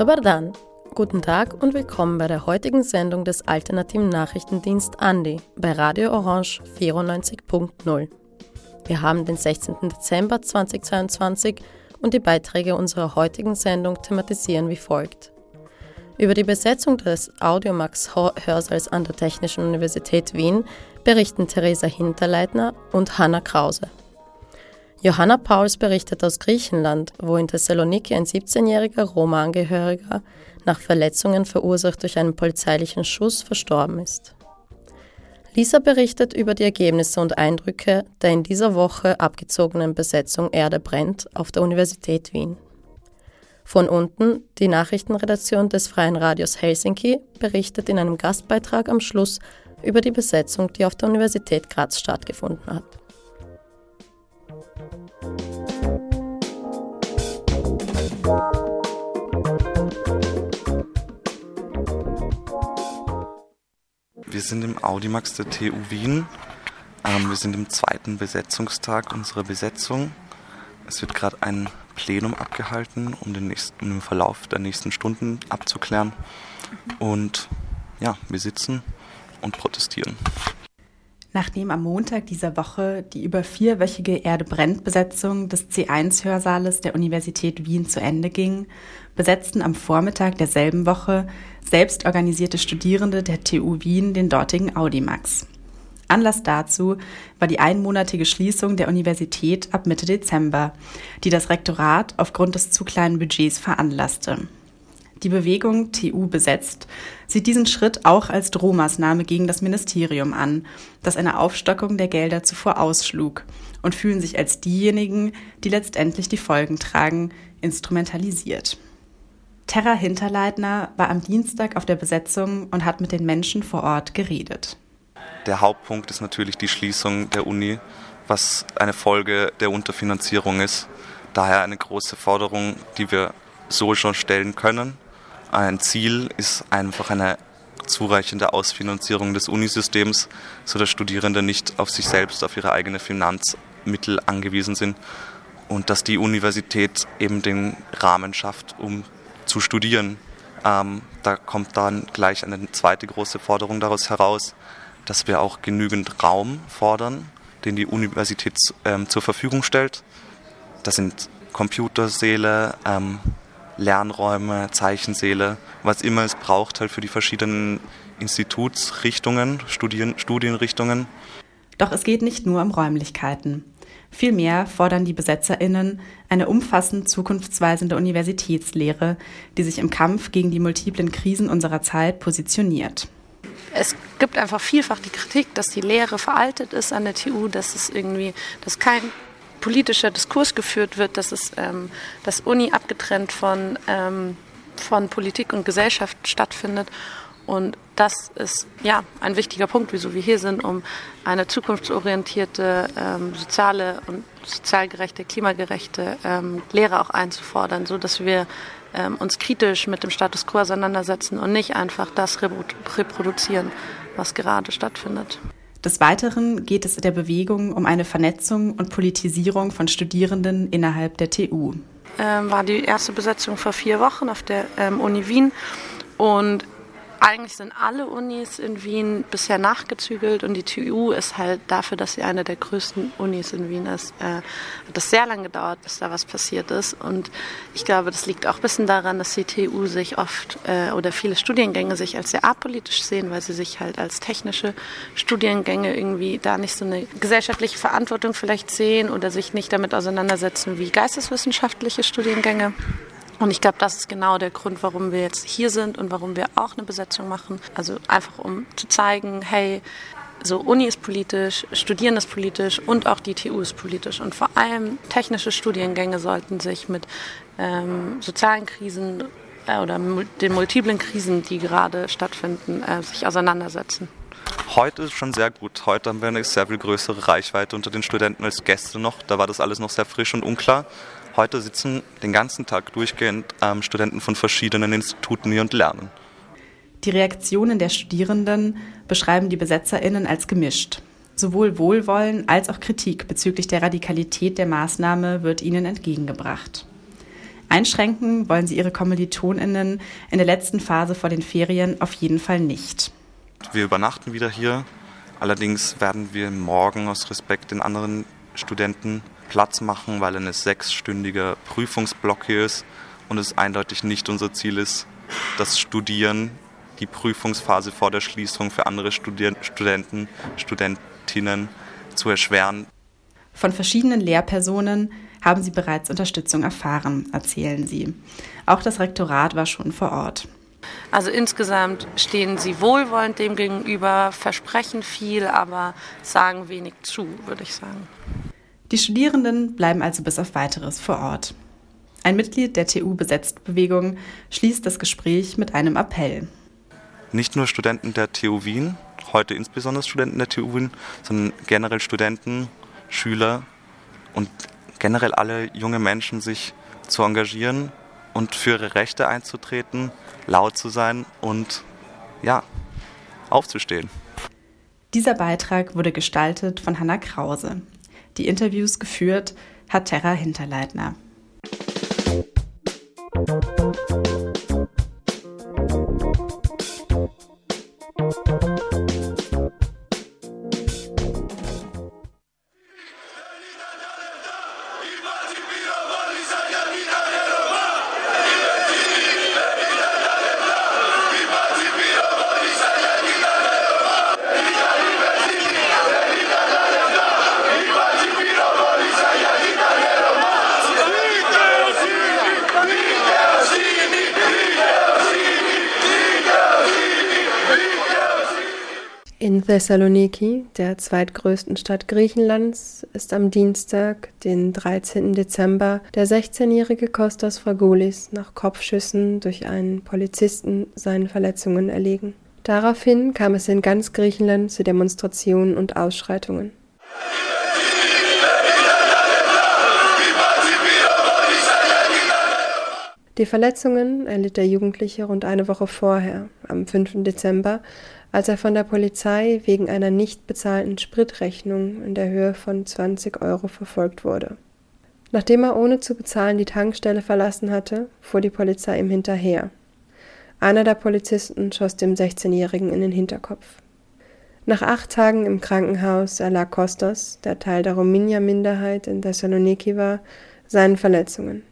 Dobar dan, guten Tag und willkommen bei der heutigen Sendung des alternativen Nachrichtendienst Andi bei Radio Orange 94.0. Wir haben den 16. Dezember 2022 und die Beiträge unserer heutigen Sendung thematisieren wie folgt. Über die Besetzung des Audiomax-Hörsaals an der Technischen Universität Wien berichten Theresa Hinterleitner und Hanna Krause. Johanna Pauls berichtet aus Griechenland, wo in Thessaloniki ein 17-jähriger Roma-Angehöriger nach Verletzungen verursacht durch einen polizeilichen Schuss verstorben ist. Lisa berichtet über die Ergebnisse und Eindrücke der in dieser Woche abgezogenen Besetzung Erde brennt auf der Universität Wien. Von unten, die Nachrichtenredaktion des Freien Radios Helsinki berichtet in einem Gastbeitrag am Schluss über die Besetzung, die auf der Universität Graz stattgefunden hat. Wir sind im Audimax der TU Wien. Ähm, wir sind im zweiten Besetzungstag unserer Besetzung. Es wird gerade ein Plenum abgehalten, um den, nächsten, um den Verlauf der nächsten Stunden abzuklären. Und ja, wir sitzen und protestieren. Nachdem am Montag dieser Woche die über vierwöchige Erde brennt Besetzung des C1-Hörsaales der Universität Wien zu Ende ging, besetzten am Vormittag derselben Woche selbstorganisierte Studierende der TU Wien den dortigen Audimax. Anlass dazu war die einmonatige Schließung der Universität ab Mitte Dezember, die das Rektorat aufgrund des zu kleinen Budgets veranlasste. Die Bewegung TU besetzt sieht diesen Schritt auch als Drohmaßnahme gegen das Ministerium an, das eine Aufstockung der Gelder zuvor ausschlug und fühlen sich als diejenigen, die letztendlich die Folgen tragen, instrumentalisiert. Terra Hinterleitner war am Dienstag auf der Besetzung und hat mit den Menschen vor Ort geredet. Der Hauptpunkt ist natürlich die Schließung der Uni, was eine Folge der Unterfinanzierung ist. Daher eine große Forderung, die wir so schon stellen können ein Ziel ist einfach eine zureichende Ausfinanzierung des Unisystems, sodass Studierende nicht auf sich selbst, auf ihre eigenen Finanzmittel angewiesen sind und dass die Universität eben den Rahmen schafft, um zu studieren. Ähm, da kommt dann gleich eine zweite große Forderung daraus heraus, dass wir auch genügend Raum fordern, den die Universität ähm, zur Verfügung stellt. Das sind Computersäle, ähm, Lernräume, Zeichensäle, was immer es braucht halt für die verschiedenen Institutsrichtungen, Studien, Studienrichtungen. Doch es geht nicht nur um Räumlichkeiten. Vielmehr fordern die BesetzerInnen eine umfassend zukunftsweisende Universitätslehre, die sich im Kampf gegen die multiplen Krisen unserer Zeit positioniert. Es gibt einfach vielfach die Kritik, dass die Lehre veraltet ist an der TU, dass es irgendwie, dass kein politischer Diskurs geführt wird, dass es ähm, das Uni abgetrennt von, ähm, von Politik und Gesellschaft stattfindet. Und das ist ja ein wichtiger Punkt, wieso wir hier sind, um eine zukunftsorientierte, ähm, soziale und sozial gerechte, klimagerechte ähm, Lehre auch einzufordern, so dass wir ähm, uns kritisch mit dem Status quo auseinandersetzen und nicht einfach das reproduzieren, was gerade stattfindet. Des Weiteren geht es der Bewegung um eine Vernetzung und Politisierung von Studierenden innerhalb der TU. Ähm, war die erste Besetzung vor vier Wochen auf der ähm, Uni Wien und eigentlich sind alle Unis in Wien bisher nachgezügelt und die TU ist halt dafür, dass sie eine der größten Unis in Wien ist, äh, hat das sehr lange gedauert, bis da was passiert ist. Und ich glaube, das liegt auch ein bisschen daran, dass die TU sich oft äh, oder viele Studiengänge sich als sehr apolitisch sehen, weil sie sich halt als technische Studiengänge irgendwie da nicht so eine gesellschaftliche Verantwortung vielleicht sehen oder sich nicht damit auseinandersetzen wie geisteswissenschaftliche Studiengänge. Und ich glaube, das ist genau der Grund, warum wir jetzt hier sind und warum wir auch eine Besetzung machen. Also einfach um zu zeigen, hey, so Uni ist politisch, Studieren ist politisch und auch die TU ist politisch. Und vor allem technische Studiengänge sollten sich mit ähm, sozialen Krisen äh, oder den multiplen Krisen, die gerade stattfinden, äh, sich auseinandersetzen. Heute ist schon sehr gut. Heute haben wir eine sehr viel größere Reichweite unter den Studenten als gestern noch. Da war das alles noch sehr frisch und unklar. Heute sitzen den ganzen Tag durchgehend ähm, Studenten von verschiedenen Instituten hier und lernen. Die Reaktionen der Studierenden beschreiben die BesetzerInnen als gemischt. Sowohl Wohlwollen als auch Kritik bezüglich der Radikalität der Maßnahme wird ihnen entgegengebracht. Einschränken wollen sie ihre KommilitonInnen in der letzten Phase vor den Ferien auf jeden Fall nicht. Wir übernachten wieder hier. Allerdings werden wir morgen aus Respekt den anderen Studenten Platz machen, weil ein sechsstündiger Prüfungsblock hier ist und es eindeutig nicht unser Ziel ist, das Studieren, die Prüfungsphase vor der Schließung für andere Studi Studenten, Studentinnen zu erschweren. Von verschiedenen Lehrpersonen haben sie bereits Unterstützung erfahren, erzählen sie. Auch das Rektorat war schon vor Ort. Also insgesamt stehen sie wohlwollend dem gegenüber, versprechen viel, aber sagen wenig zu, würde ich sagen. Die Studierenden bleiben also bis auf weiteres vor Ort. Ein Mitglied der TU-Besetzt-Bewegung schließt das Gespräch mit einem Appell. Nicht nur Studenten der TU Wien, heute insbesondere Studenten der TU Wien, sondern generell Studenten, Schüler und generell alle junge Menschen sich zu engagieren und für ihre Rechte einzutreten, laut zu sein und ja, aufzustehen. Dieser Beitrag wurde gestaltet von Hanna Krause. Die Interviews geführt hat Terra Hinterleitner. Thessaloniki, der zweitgrößten Stadt Griechenlands, ist am Dienstag, den 13. Dezember, der 16-jährige Kostas Fragoulis nach Kopfschüssen durch einen Polizisten seinen Verletzungen erlegen. Daraufhin kam es in ganz Griechenland zu Demonstrationen und Ausschreitungen. Die Verletzungen erlitt der Jugendliche rund eine Woche vorher, am 5. Dezember, als er von der Polizei wegen einer nicht bezahlten Spritrechnung in der Höhe von 20 Euro verfolgt wurde. Nachdem er ohne zu bezahlen die Tankstelle verlassen hatte, fuhr die Polizei ihm hinterher. Einer der Polizisten schoss dem 16-Jährigen in den Hinterkopf. Nach acht Tagen im Krankenhaus erlag Kostas, der Teil der Rominja-Minderheit in Thessaloniki war, seinen Verletzungen.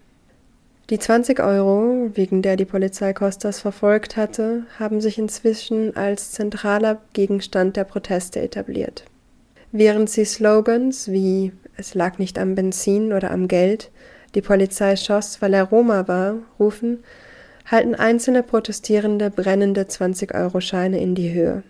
Die 20 Euro, wegen der die Polizei Costas verfolgt hatte, haben sich inzwischen als zentraler Gegenstand der Proteste etabliert. Während sie Slogans wie Es lag nicht am Benzin oder am Geld, die Polizei schoss, weil er Roma war, rufen, halten einzelne Protestierende brennende 20-Euro-Scheine in die Höhe.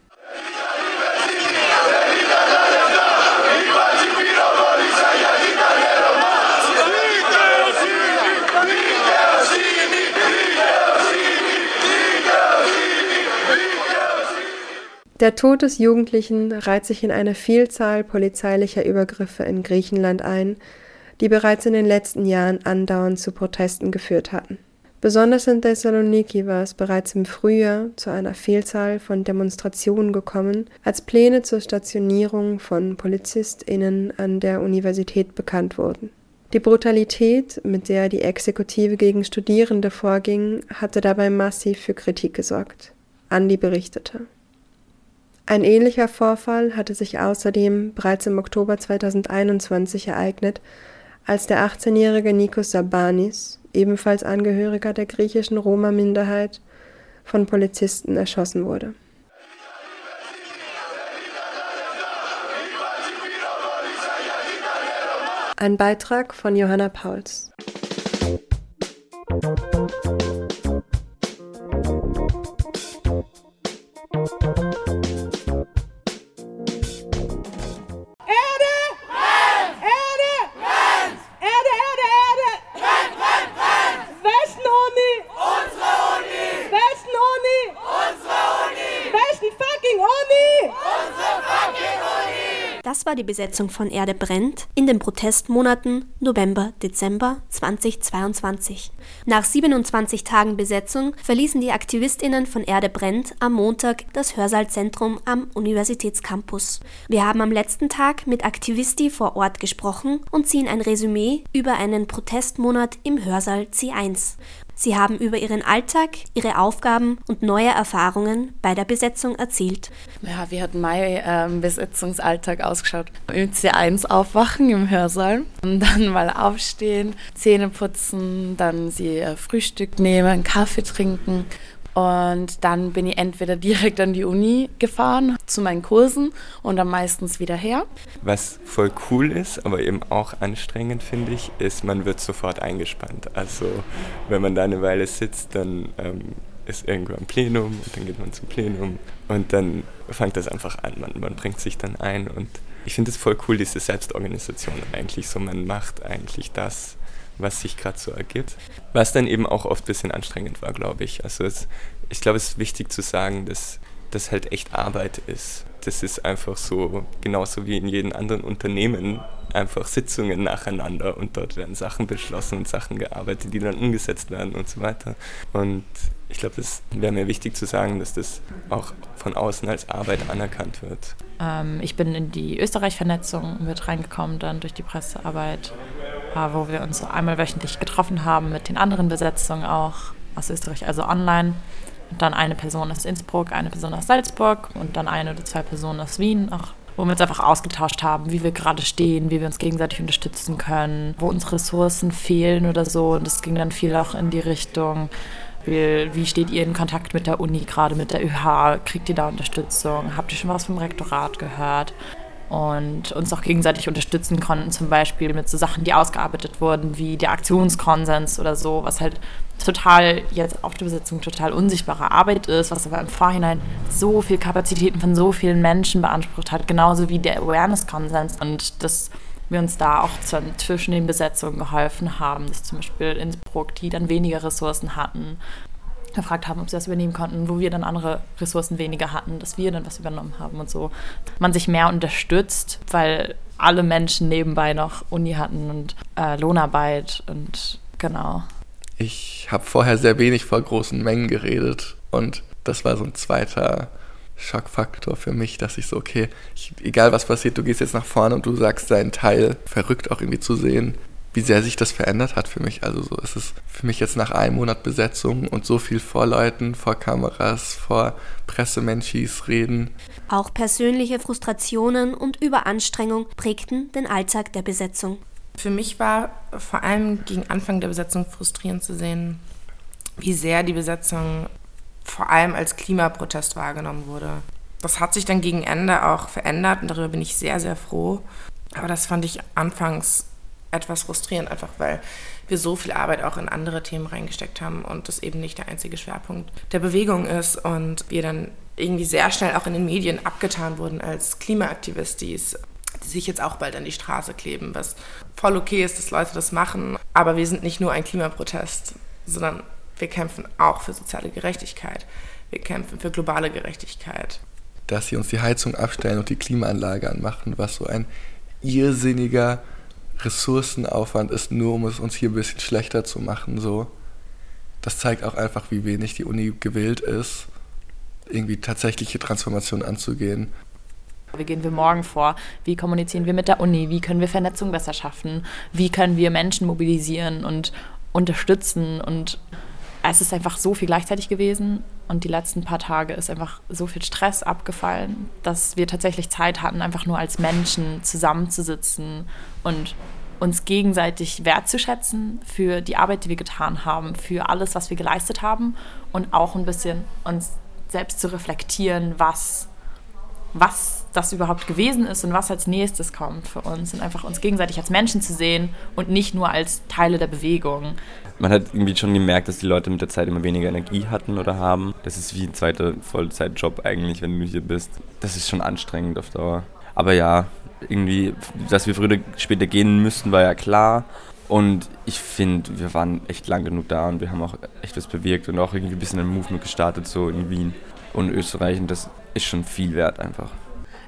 Der Tod des Jugendlichen reiht sich in eine Vielzahl polizeilicher Übergriffe in Griechenland ein, die bereits in den letzten Jahren andauernd zu Protesten geführt hatten. Besonders in Thessaloniki war es bereits im Frühjahr zu einer Vielzahl von Demonstrationen gekommen, als Pläne zur Stationierung von PolizistInnen an der Universität bekannt wurden. Die Brutalität, mit der die Exekutive gegen Studierende vorging, hatte dabei massiv für Kritik gesorgt. Andi berichtete. Ein ähnlicher Vorfall hatte sich außerdem bereits im Oktober 2021 ereignet, als der 18-jährige Nikos Sabanis, ebenfalls Angehöriger der griechischen Roma-Minderheit, von Polizisten erschossen wurde. Ein Beitrag von Johanna Pauls. Die Besetzung von Erde brennt in den Protestmonaten November-Dezember 2022. Nach 27 Tagen Besetzung verließen die Aktivistinnen von Erde brennt am Montag das Hörsaalzentrum am Universitätscampus. Wir haben am letzten Tag mit Aktivisti vor Ort gesprochen und ziehen ein Resümee über einen Protestmonat im Hörsaal C1. Sie haben über ihren Alltag, ihre Aufgaben und neue Erfahrungen bei der Besetzung erzählt. Ja, wie hat mein ähm, Besetzungsalltag ausgeschaut? Im C1 aufwachen im Hörsaal, und dann mal aufstehen, Zähne putzen, dann sie äh, Frühstück nehmen, Kaffee trinken und dann bin ich entweder direkt an die Uni gefahren zu meinen Kursen und dann meistens wieder her. Was voll cool ist, aber eben auch anstrengend, finde ich, ist, man wird sofort eingespannt. Also wenn man da eine Weile sitzt, dann ähm, ist irgendwo ein Plenum und dann geht man zum Plenum und dann fängt das einfach an. Man, man bringt sich dann ein und ich finde es voll cool, diese Selbstorganisation eigentlich so. Man macht eigentlich das, was sich gerade so ergibt. Was dann eben auch oft ein bisschen anstrengend war, glaube ich. Also es, ich glaube, es ist wichtig zu sagen, dass das halt echt Arbeit ist. Das ist einfach so, genauso wie in jedem anderen Unternehmen, einfach Sitzungen nacheinander und dort werden Sachen beschlossen und Sachen gearbeitet, die dann umgesetzt werden und so weiter. Und ich glaube, das wäre mir wichtig zu sagen, dass das auch von außen als Arbeit anerkannt wird. Ähm, ich bin in die Österreich-Vernetzung mit reingekommen, dann durch die Pressearbeit, äh, wo wir uns einmal wöchentlich getroffen haben mit den anderen Besetzungen auch aus Österreich, also online. Dann eine Person aus Innsbruck, eine Person aus Salzburg und dann eine oder zwei Personen aus Wien, auch wo wir uns einfach ausgetauscht haben, wie wir gerade stehen, wie wir uns gegenseitig unterstützen können, wo unsere Ressourcen fehlen oder so. Und das ging dann viel auch in die Richtung, wie steht ihr in Kontakt mit der Uni, gerade mit der ÖH? Kriegt ihr da Unterstützung? Habt ihr schon was vom Rektorat gehört? Und uns auch gegenseitig unterstützen konnten, zum Beispiel mit so Sachen, die ausgearbeitet wurden, wie der Aktionskonsens oder so, was halt total jetzt auf der Besetzung total unsichtbare Arbeit ist, was aber im Vorhinein so viel Kapazitäten von so vielen Menschen beansprucht hat, genauso wie der Awareness-Konsens. Und das wir uns da auch zwischen den Besetzungen geholfen haben, dass zum Beispiel Innsbruck, die dann weniger Ressourcen hatten, gefragt haben, ob sie das übernehmen konnten, wo wir dann andere Ressourcen weniger hatten, dass wir dann was übernommen haben und so. Man sich mehr unterstützt, weil alle Menschen nebenbei noch Uni hatten und äh, Lohnarbeit und genau. Ich habe vorher sehr wenig vor großen Mengen geredet und das war so ein zweiter Schockfaktor für mich, dass ich so, okay, ich, egal was passiert, du gehst jetzt nach vorne und du sagst deinen Teil, verrückt auch irgendwie zu sehen, wie sehr sich das verändert hat für mich. Also so ist es für mich jetzt nach einem Monat Besetzung und so viel vor Leuten, vor Kameras, vor Pressemenschis reden. Auch persönliche Frustrationen und Überanstrengung prägten den Alltag der Besetzung. Für mich war vor allem gegen Anfang der Besetzung frustrierend zu sehen, wie sehr die Besetzung vor allem als Klimaprotest wahrgenommen wurde. Das hat sich dann gegen Ende auch verändert und darüber bin ich sehr, sehr froh. Aber das fand ich anfangs etwas frustrierend, einfach weil wir so viel Arbeit auch in andere Themen reingesteckt haben und das eben nicht der einzige Schwerpunkt der Bewegung ist und wir dann irgendwie sehr schnell auch in den Medien abgetan wurden als Klimaaktivistis, die sich jetzt auch bald an die Straße kleben, was voll okay ist, dass Leute das machen. Aber wir sind nicht nur ein Klimaprotest, sondern wir kämpfen auch für soziale Gerechtigkeit. Wir kämpfen für globale Gerechtigkeit. Dass sie uns die Heizung abstellen und die Klimaanlage anmachen, was so ein irrsinniger Ressourcenaufwand ist, nur um es uns hier ein bisschen schlechter zu machen. So. Das zeigt auch einfach, wie wenig die Uni gewillt ist, irgendwie tatsächliche Transformation anzugehen. Wie gehen wir morgen vor? Wie kommunizieren wir mit der Uni? Wie können wir Vernetzung besser schaffen? Wie können wir Menschen mobilisieren und unterstützen und es ist einfach so viel gleichzeitig gewesen und die letzten paar Tage ist einfach so viel Stress abgefallen, dass wir tatsächlich Zeit hatten, einfach nur als Menschen zusammenzusitzen und uns gegenseitig wertzuschätzen für die Arbeit, die wir getan haben, für alles, was wir geleistet haben und auch ein bisschen uns selbst zu reflektieren, was, was das überhaupt gewesen ist und was als nächstes kommt für uns und einfach uns gegenseitig als Menschen zu sehen und nicht nur als Teile der Bewegung man hat irgendwie schon gemerkt, dass die Leute mit der Zeit immer weniger Energie hatten oder haben. Das ist wie ein zweiter Vollzeitjob eigentlich, wenn du hier bist. Das ist schon anstrengend auf Dauer. Aber ja, irgendwie, dass wir früher oder später gehen müssten, war ja klar. Und ich finde, wir waren echt lang genug da und wir haben auch echt was bewirkt und auch irgendwie ein bisschen ein Movement gestartet, so in Wien und Österreich. Und das ist schon viel wert einfach.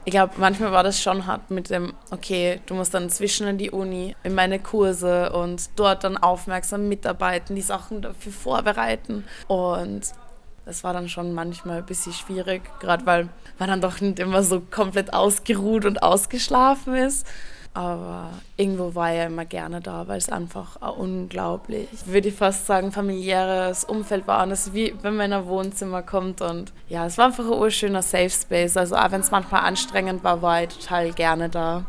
Ich glaube, manchmal war das schon hart mit dem, okay, du musst dann zwischen in die Uni, in meine Kurse und dort dann aufmerksam mitarbeiten, die Sachen dafür vorbereiten. Und das war dann schon manchmal ein bisschen schwierig, gerade weil man dann doch nicht immer so komplett ausgeruht und ausgeschlafen ist. Aber irgendwo war er immer gerne da, weil es einfach ein unglaublich, würde ich fast sagen, familiäres Umfeld war. Und es ist wie wenn man in ein Wohnzimmer kommt. Und ja, es war einfach ein urschöner Safe Space. Also auch wenn es manchmal anstrengend war, war ich total gerne da.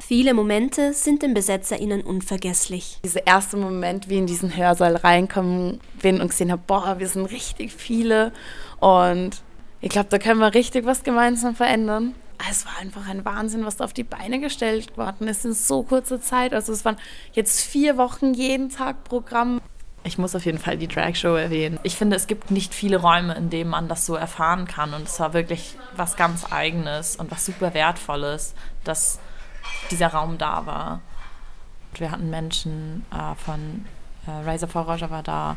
Viele Momente sind den BesetzerInnen unvergesslich. Dieser erste Moment, wie in diesen Hörsaal reinkommen bin und gesehen habe, boah, wir sind richtig viele. Und ich glaube, da können wir richtig was gemeinsam verändern. Es war einfach ein Wahnsinn, was da auf die Beine gestellt worden ist in so kurzer Zeit. Also es waren jetzt vier Wochen jeden Tag Programm. Ich muss auf jeden Fall die Drag Show erwähnen. Ich finde, es gibt nicht viele Räume, in denen man das so erfahren kann. Und es war wirklich was ganz Eigenes und was super Wertvolles, dass dieser Raum da war. Wir hatten Menschen äh, von äh, Razor for Roger da,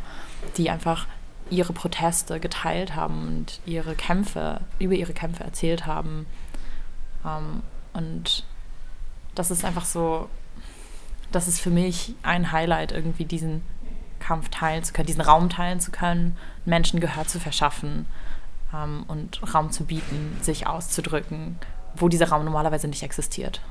die einfach ihre Proteste geteilt haben und ihre Kämpfe, über ihre Kämpfe erzählt haben. Ähm, und das ist einfach so, das ist für mich ein Highlight, irgendwie diesen Kampf teilen zu können, diesen Raum teilen zu können, Menschen Gehör zu verschaffen ähm, und Raum zu bieten, sich auszudrücken, wo dieser Raum normalerweise nicht existiert.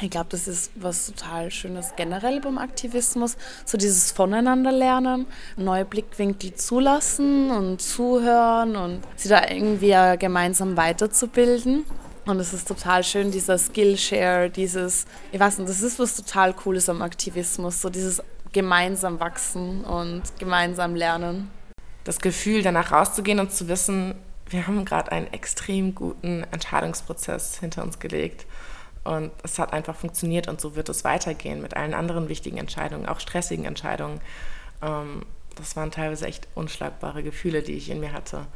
Ich glaube, das ist was total Schönes generell beim Aktivismus, so dieses Voneinanderlernen, neue Blickwinkel zulassen und zuhören und sie da irgendwie gemeinsam weiterzubilden. Und es ist total schön, dieser Skillshare, dieses, ich weiß nicht, das ist was total Cooles am Aktivismus, so dieses gemeinsam wachsen und gemeinsam lernen. Das Gefühl, danach rauszugehen und zu wissen, wir haben gerade einen extrem guten Entscheidungsprozess hinter uns gelegt. Und es hat einfach funktioniert und so wird es weitergehen mit allen anderen wichtigen Entscheidungen, auch stressigen Entscheidungen. Ähm, das waren teilweise echt unschlagbare Gefühle, die ich in mir hatte.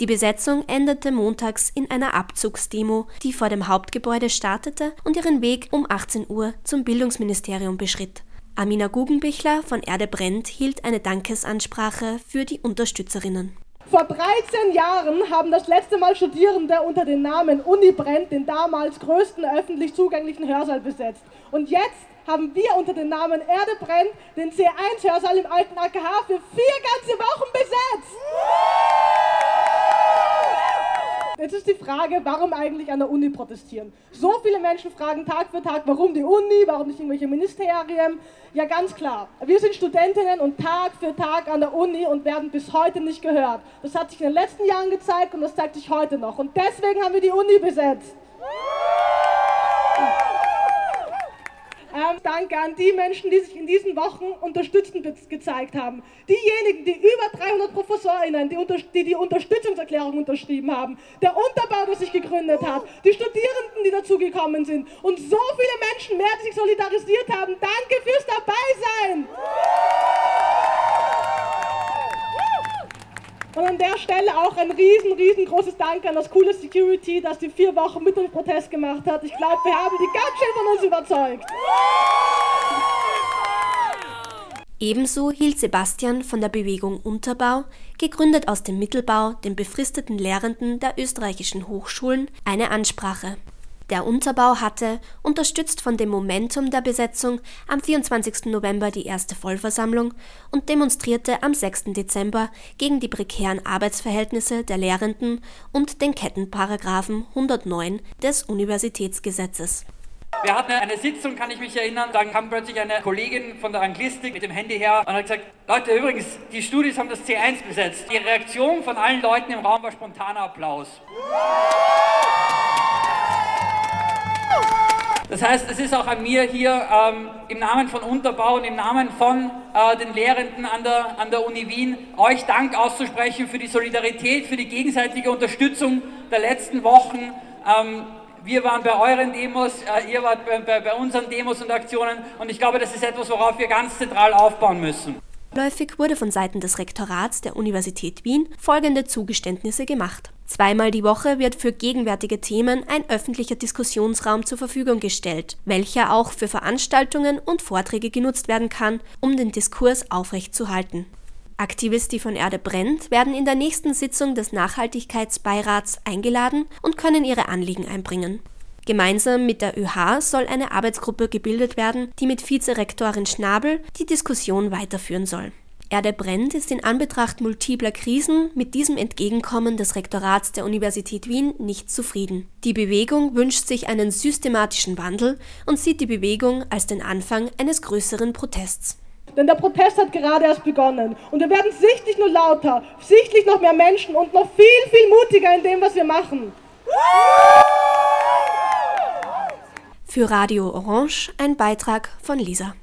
Die Besetzung endete montags in einer Abzugsdemo, die vor dem Hauptgebäude startete und ihren Weg um 18 Uhr zum Bildungsministerium beschritt. Amina Guggenbichler von Erde brennt hielt eine Dankesansprache für die Unterstützerinnen. Vor 13 Jahren haben das letzte Mal Studierende unter dem Namen Uni Brennt den damals größten öffentlich zugänglichen Hörsaal besetzt. Und jetzt haben wir unter dem Namen Erde brennt den C1-Hörsaal im alten AKH für vier ganze Wochen besetzt. Jetzt ist die Frage, warum eigentlich an der Uni protestieren? So viele Menschen fragen Tag für Tag, warum die Uni, warum nicht irgendwelche Ministerien? Ja, ganz klar. Wir sind Studentinnen und Tag für Tag an der Uni und werden bis heute nicht gehört. Das hat sich in den letzten Jahren gezeigt und das zeigt sich heute noch. Und deswegen haben wir die Uni besetzt. Ähm, danke an die Menschen, die sich in diesen Wochen unterstützend gezeigt haben. Diejenigen, die über 300 ProfessorInnen, die, unter die die Unterstützungserklärung unterschrieben haben. Der Unterbau, der sich gegründet hat. Die Studierenden, die dazugekommen sind. Und so viele Menschen mehr, die sich solidarisiert haben. Danke fürs Dabeisein! Und an der Stelle auch ein riesen, riesengroßes Dank an das coole Security, das die vier Wochen mit uns Protest gemacht hat. Ich glaube, wir haben die ganz schön von uns überzeugt. Ebenso hielt Sebastian von der Bewegung Unterbau, gegründet aus dem Mittelbau, den befristeten Lehrenden der österreichischen Hochschulen, eine Ansprache. Der Unterbau hatte, unterstützt von dem Momentum der Besetzung, am 24. November die erste Vollversammlung und demonstrierte am 6. Dezember gegen die prekären Arbeitsverhältnisse der Lehrenden und den Kettenparagraphen 109 des Universitätsgesetzes. Wir hatten eine Sitzung, kann ich mich erinnern, dann kam plötzlich eine Kollegin von der Anglistik mit dem Handy her und hat gesagt, Leute, übrigens, die Studis haben das C1 besetzt. Die Reaktion von allen Leuten im Raum war spontaner Applaus. Das heißt, es ist auch an mir hier ähm, im Namen von Unterbau und im Namen von äh, den Lehrenden an der, an der Uni Wien euch Dank auszusprechen für die Solidarität, für die gegenseitige Unterstützung der letzten Wochen. Ähm, wir waren bei euren Demos, äh, ihr wart bei, bei, bei unseren Demos und Aktionen und ich glaube, das ist etwas, worauf wir ganz zentral aufbauen müssen. Läufig wurde von Seiten des Rektorats der Universität Wien folgende Zugeständnisse gemacht. Zweimal die Woche wird für gegenwärtige Themen ein öffentlicher Diskussionsraum zur Verfügung gestellt, welcher auch für Veranstaltungen und Vorträge genutzt werden kann, um den Diskurs aufrechtzuerhalten. Aktivisti von Erde brennt werden in der nächsten Sitzung des Nachhaltigkeitsbeirats eingeladen und können ihre Anliegen einbringen. Gemeinsam mit der ÖH soll eine Arbeitsgruppe gebildet werden, die mit Vizerektorin Schnabel die Diskussion weiterführen soll. Erde brennt ist in Anbetracht multipler Krisen mit diesem Entgegenkommen des Rektorats der Universität Wien nicht zufrieden. Die Bewegung wünscht sich einen systematischen Wandel und sieht die Bewegung als den Anfang eines größeren Protests. Denn der Protest hat gerade erst begonnen. Und wir werden sichtlich nur lauter, sichtlich noch mehr Menschen und noch viel, viel mutiger in dem, was wir machen. Für Radio Orange ein Beitrag von Lisa.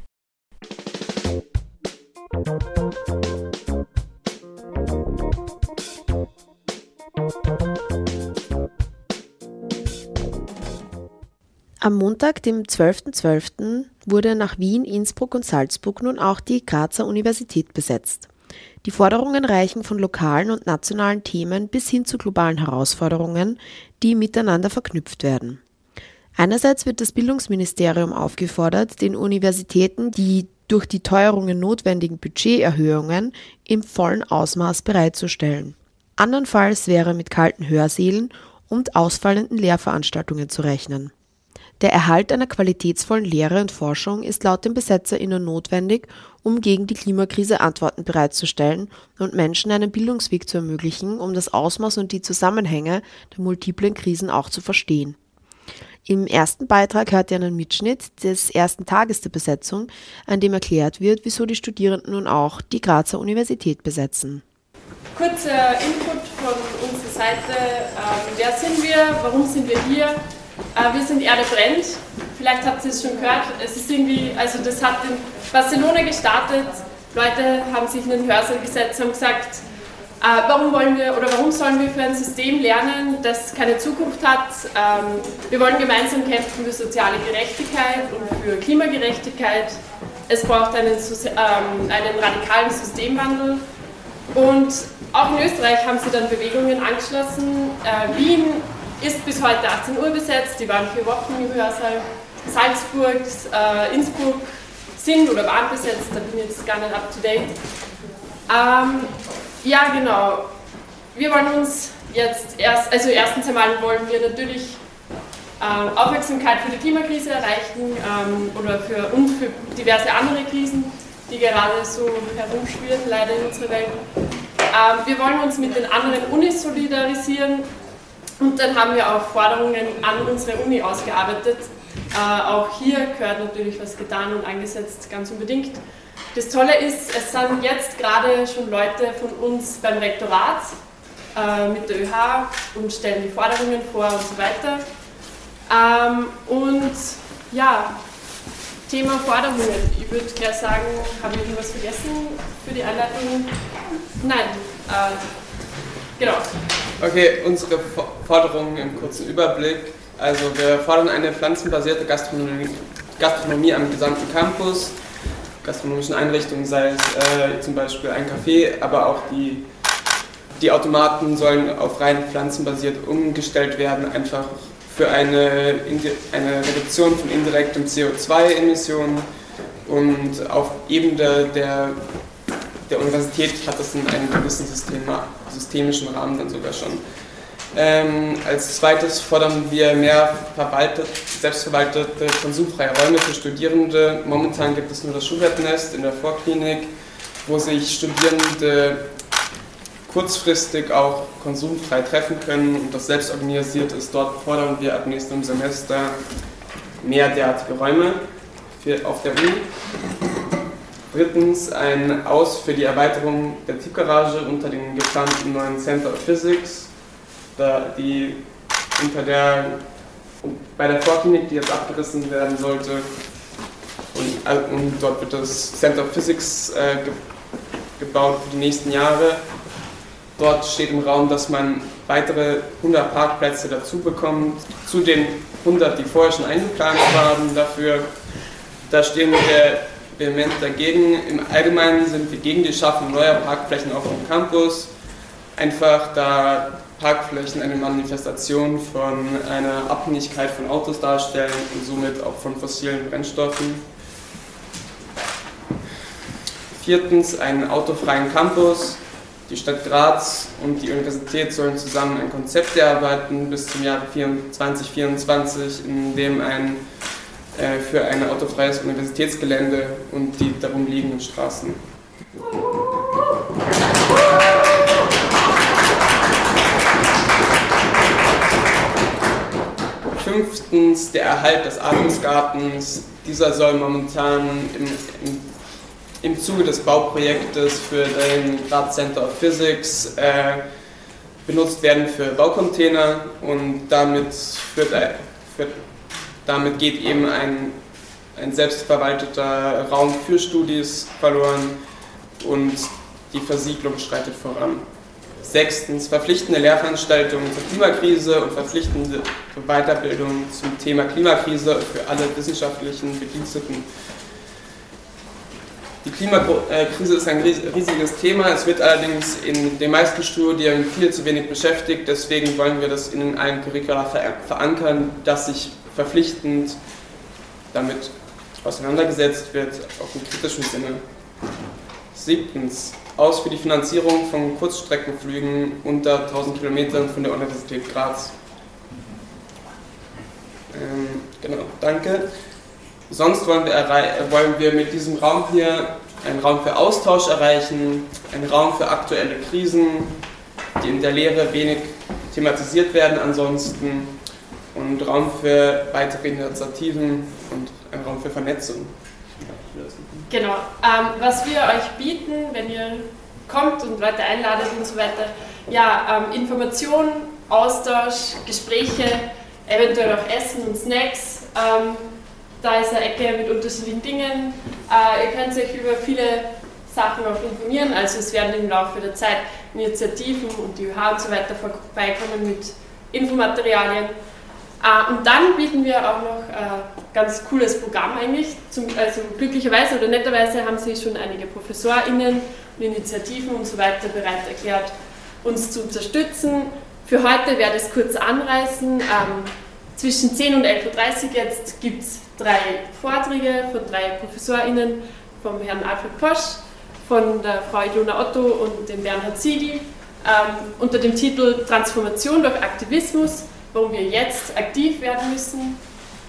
Am Montag, dem 12.12., .12., wurde nach Wien, Innsbruck und Salzburg nun auch die Grazer Universität besetzt. Die Forderungen reichen von lokalen und nationalen Themen bis hin zu globalen Herausforderungen, die miteinander verknüpft werden. Einerseits wird das Bildungsministerium aufgefordert, den Universitäten die durch die Teuerungen notwendigen Budgeterhöhungen im vollen Ausmaß bereitzustellen. Andernfalls wäre mit kalten Hörsälen und ausfallenden Lehrveranstaltungen zu rechnen. Der Erhalt einer qualitätsvollen Lehre und Forschung ist laut den BesetzerInnen notwendig, um gegen die Klimakrise Antworten bereitzustellen und Menschen einen Bildungsweg zu ermöglichen, um das Ausmaß und die Zusammenhänge der multiplen Krisen auch zu verstehen. Im ersten Beitrag hört ihr einen Mitschnitt des ersten Tages der Besetzung, an dem erklärt wird, wieso die Studierenden nun auch die Grazer Universität besetzen. Kurzer Input von unserer Seite. Ähm, wer sind wir? Warum sind wir hier? Äh, wir sind Erde brennt. Vielleicht habt ihr es schon gehört. Es ist irgendwie, also das hat in Barcelona gestartet. Leute haben sich in den Hörsaal gesetzt und gesagt, äh, warum wollen wir oder warum sollen wir für ein System lernen, das keine Zukunft hat? Ähm, wir wollen gemeinsam kämpfen für soziale Gerechtigkeit und für Klimagerechtigkeit. Es braucht einen, ähm, einen radikalen Systemwandel. Und auch in Österreich haben sie dann Bewegungen angeschlossen. Äh, Wien ist bis heute 18 Uhr besetzt, die waren vier Wochen im Hörsaal. Salzburg, äh, Innsbruck sind oder waren besetzt, da bin ich jetzt gar nicht up to date. Ähm, ja, genau. Wir wollen uns jetzt erst, also erstens einmal wollen wir natürlich äh, Aufmerksamkeit für die Klimakrise erreichen ähm, oder für, und für diverse andere Krisen, die gerade so herumschwirren, leider in unserer Welt. Ähm, wir wollen uns mit den anderen Unis solidarisieren und dann haben wir auch Forderungen an unsere Uni ausgearbeitet. Äh, auch hier gehört natürlich was getan und eingesetzt, ganz unbedingt. Das Tolle ist, es sind jetzt gerade schon Leute von uns beim Rektorat äh, mit der ÖH und stellen die Forderungen vor und so weiter. Ähm, und ja, Thema Forderungen. Ich würde gleich sagen, habe ich irgendwas vergessen für die Einleitung? Nein. Äh, genau. Okay, unsere Forderungen im kurzen Überblick. Also wir fordern eine pflanzenbasierte Gastronomie, Gastronomie am gesamten Campus gastronomischen Einrichtungen, sei es äh, zum Beispiel ein Café, aber auch die, die Automaten sollen auf rein pflanzenbasiert umgestellt werden, einfach für eine, eine Reduktion von indirektem CO2-Emissionen und auf Ebene der, der Universität hat das in einem gewissen System, systemischen Rahmen dann sogar schon. Ähm, als zweites fordern wir mehr verwaltet, selbstverwaltete konsumfreie Räume für Studierende. Momentan gibt es nur das Schubert-Nest in der Vorklinik, wo sich Studierende kurzfristig auch konsumfrei treffen können und das selbst organisiert ist. Dort fordern wir ab nächstem Semester mehr derartige Räume für, auf der Uni. Drittens ein Aus für die Erweiterung der Tiefgarage unter dem geplanten neuen Center of Physics die unter der, bei der Vorklinik, die jetzt abgerissen werden sollte, und, und dort wird das Center of Physics äh, ge, gebaut für die nächsten Jahre. Dort steht im Raum, dass man weitere 100 Parkplätze dazu bekommt, zu den 100, die vorher schon eingeplant waren dafür. Da stehen wir vehement dagegen. Im Allgemeinen sind wir gegen die Schaffung neuer Parkflächen auf dem Campus. Einfach da Parkflächen eine Manifestation von einer Abhängigkeit von Autos darstellen und somit auch von fossilen Brennstoffen. Viertens einen autofreien Campus. Die Stadt Graz und die Universität sollen zusammen ein Konzept erarbeiten bis zum Jahr 2024, in dem ein für ein autofreies Universitätsgelände und die darum liegenden Straßen. Fünftens der Erhalt des Adelsgartens. Dieser soll momentan im, im, im Zuge des Bauprojektes für den Graz Center of Physics äh, benutzt werden für Baucontainer und damit, führt, führt, damit geht eben ein, ein selbstverwalteter Raum für Studis verloren und die Versiegelung schreitet voran. Sechstens verpflichtende Lehrveranstaltungen zur Klimakrise und verpflichtende Weiterbildung zum Thema Klimakrise für alle wissenschaftlichen Bediensteten. Die Klimakrise ist ein riesiges Thema. Es wird allerdings in den meisten Studien viel zu wenig beschäftigt. Deswegen wollen wir das in allen Curricula verankern, dass sich verpflichtend damit auseinandergesetzt wird, auch im kritischen Sinne. Siebtens, aus für die Finanzierung von Kurzstreckenflügen unter 1000 Kilometern von der Universität Graz. Ähm, genau, danke. Sonst wollen wir, wollen wir mit diesem Raum hier einen Raum für Austausch erreichen, einen Raum für aktuelle Krisen, die in der Lehre wenig thematisiert werden ansonsten und Raum für weitere Initiativen und ein Raum für Vernetzung. Genau. Ähm, was wir euch bieten, wenn ihr kommt und Leute einladet und so weiter, ja, ähm, Informationen, Austausch, Gespräche, eventuell auch Essen und Snacks. Ähm, da ist eine Ecke mit unterschiedlichen Dingen. Äh, ihr könnt euch über viele Sachen auch informieren. Also es werden im Laufe der Zeit Initiativen und die UH und so weiter vorbeikommen mit Infomaterialien. Uh, und dann bieten wir auch noch ein uh, ganz cooles Programm eigentlich. Also glücklicherweise oder netterweise haben sich schon einige ProfessorInnen und Initiativen und so weiter bereit erklärt, uns zu unterstützen. Für heute werde ich es kurz anreißen. Um, zwischen 10 und 11.30 Uhr jetzt gibt es drei Vorträge von drei ProfessorInnen, vom Herrn Alfred Posch, von der Frau Ilona Otto und dem Bernhard Siegel, ähm, unter dem Titel Transformation durch Aktivismus – warum wir jetzt aktiv werden müssen.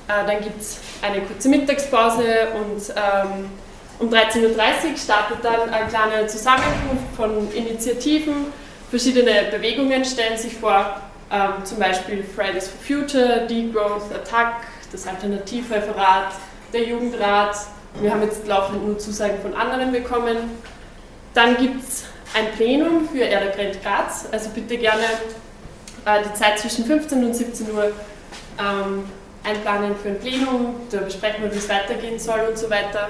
Äh, dann gibt es eine kurze Mittagspause und ähm, um 13.30 Uhr startet dann eine kleine Zusammenkunft von Initiativen. Verschiedene Bewegungen stellen sich vor, ähm, zum Beispiel Fridays for Future, Degrowth, Attack, das Alternativreferat, der Jugendrat. Wir haben jetzt laufend nur Zusagen von anderen bekommen. Dann gibt es ein Plenum für Erde brennt Graz, also bitte gerne äh, die Zeit zwischen 15 und 17 Uhr ähm, einplanen für ein Plenum, da besprechen wir, wie es weitergehen soll und so weiter.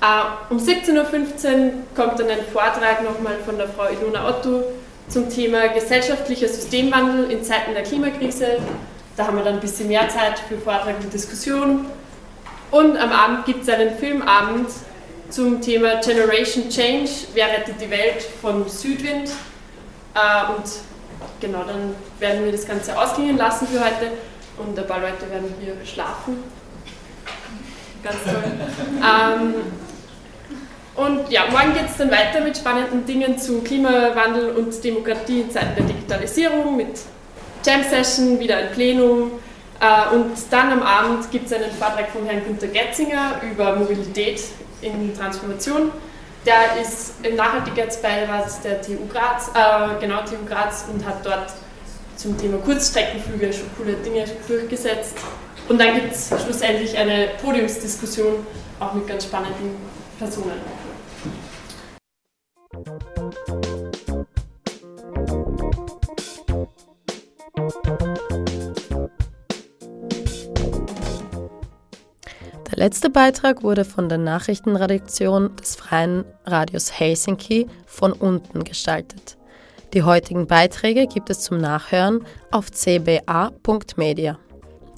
Äh, um 17.15 Uhr kommt dann ein Vortrag nochmal von der Frau Ilona Otto zum Thema gesellschaftlicher Systemwandel in Zeiten der Klimakrise. Da haben wir dann ein bisschen mehr Zeit für Vortrag und Diskussion. Und am Abend gibt es einen Filmabend zum Thema Generation Change, wer rettet die Welt von Südwind. Äh, und genau, dann werden wir das Ganze ausklingen lassen für heute und ein paar Leute werden hier schlafen. Ganz toll. ähm, und ja, morgen geht es dann weiter mit spannenden Dingen zu Klimawandel und Demokratie in Zeiten der Digitalisierung, mit Jam Session, wieder ein Plenum. Äh, und dann am Abend gibt es einen Vortrag von Herrn Günter Getzinger über Mobilität in Transformation. Der ist im Nachhaltigkeitsbeirat der TU Graz, äh, genau TU Graz und hat dort zum Thema Kurzstreckenflüge schon coole Dinge durchgesetzt. Und dann gibt es schlussendlich eine Podiumsdiskussion, auch mit ganz spannenden Personen. Letzte Beitrag wurde von der Nachrichtenredaktion des Freien Radios Helsinki von unten gestaltet. Die heutigen Beiträge gibt es zum Nachhören auf cba.media.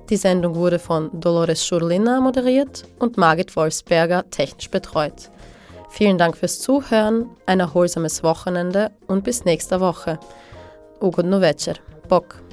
Die Sendung wurde von Dolores Schurlina moderiert und Margit Wolfsberger technisch betreut. Vielen Dank fürs Zuhören, ein erholsames Wochenende und bis nächste Woche. Ugodno večer. Bock.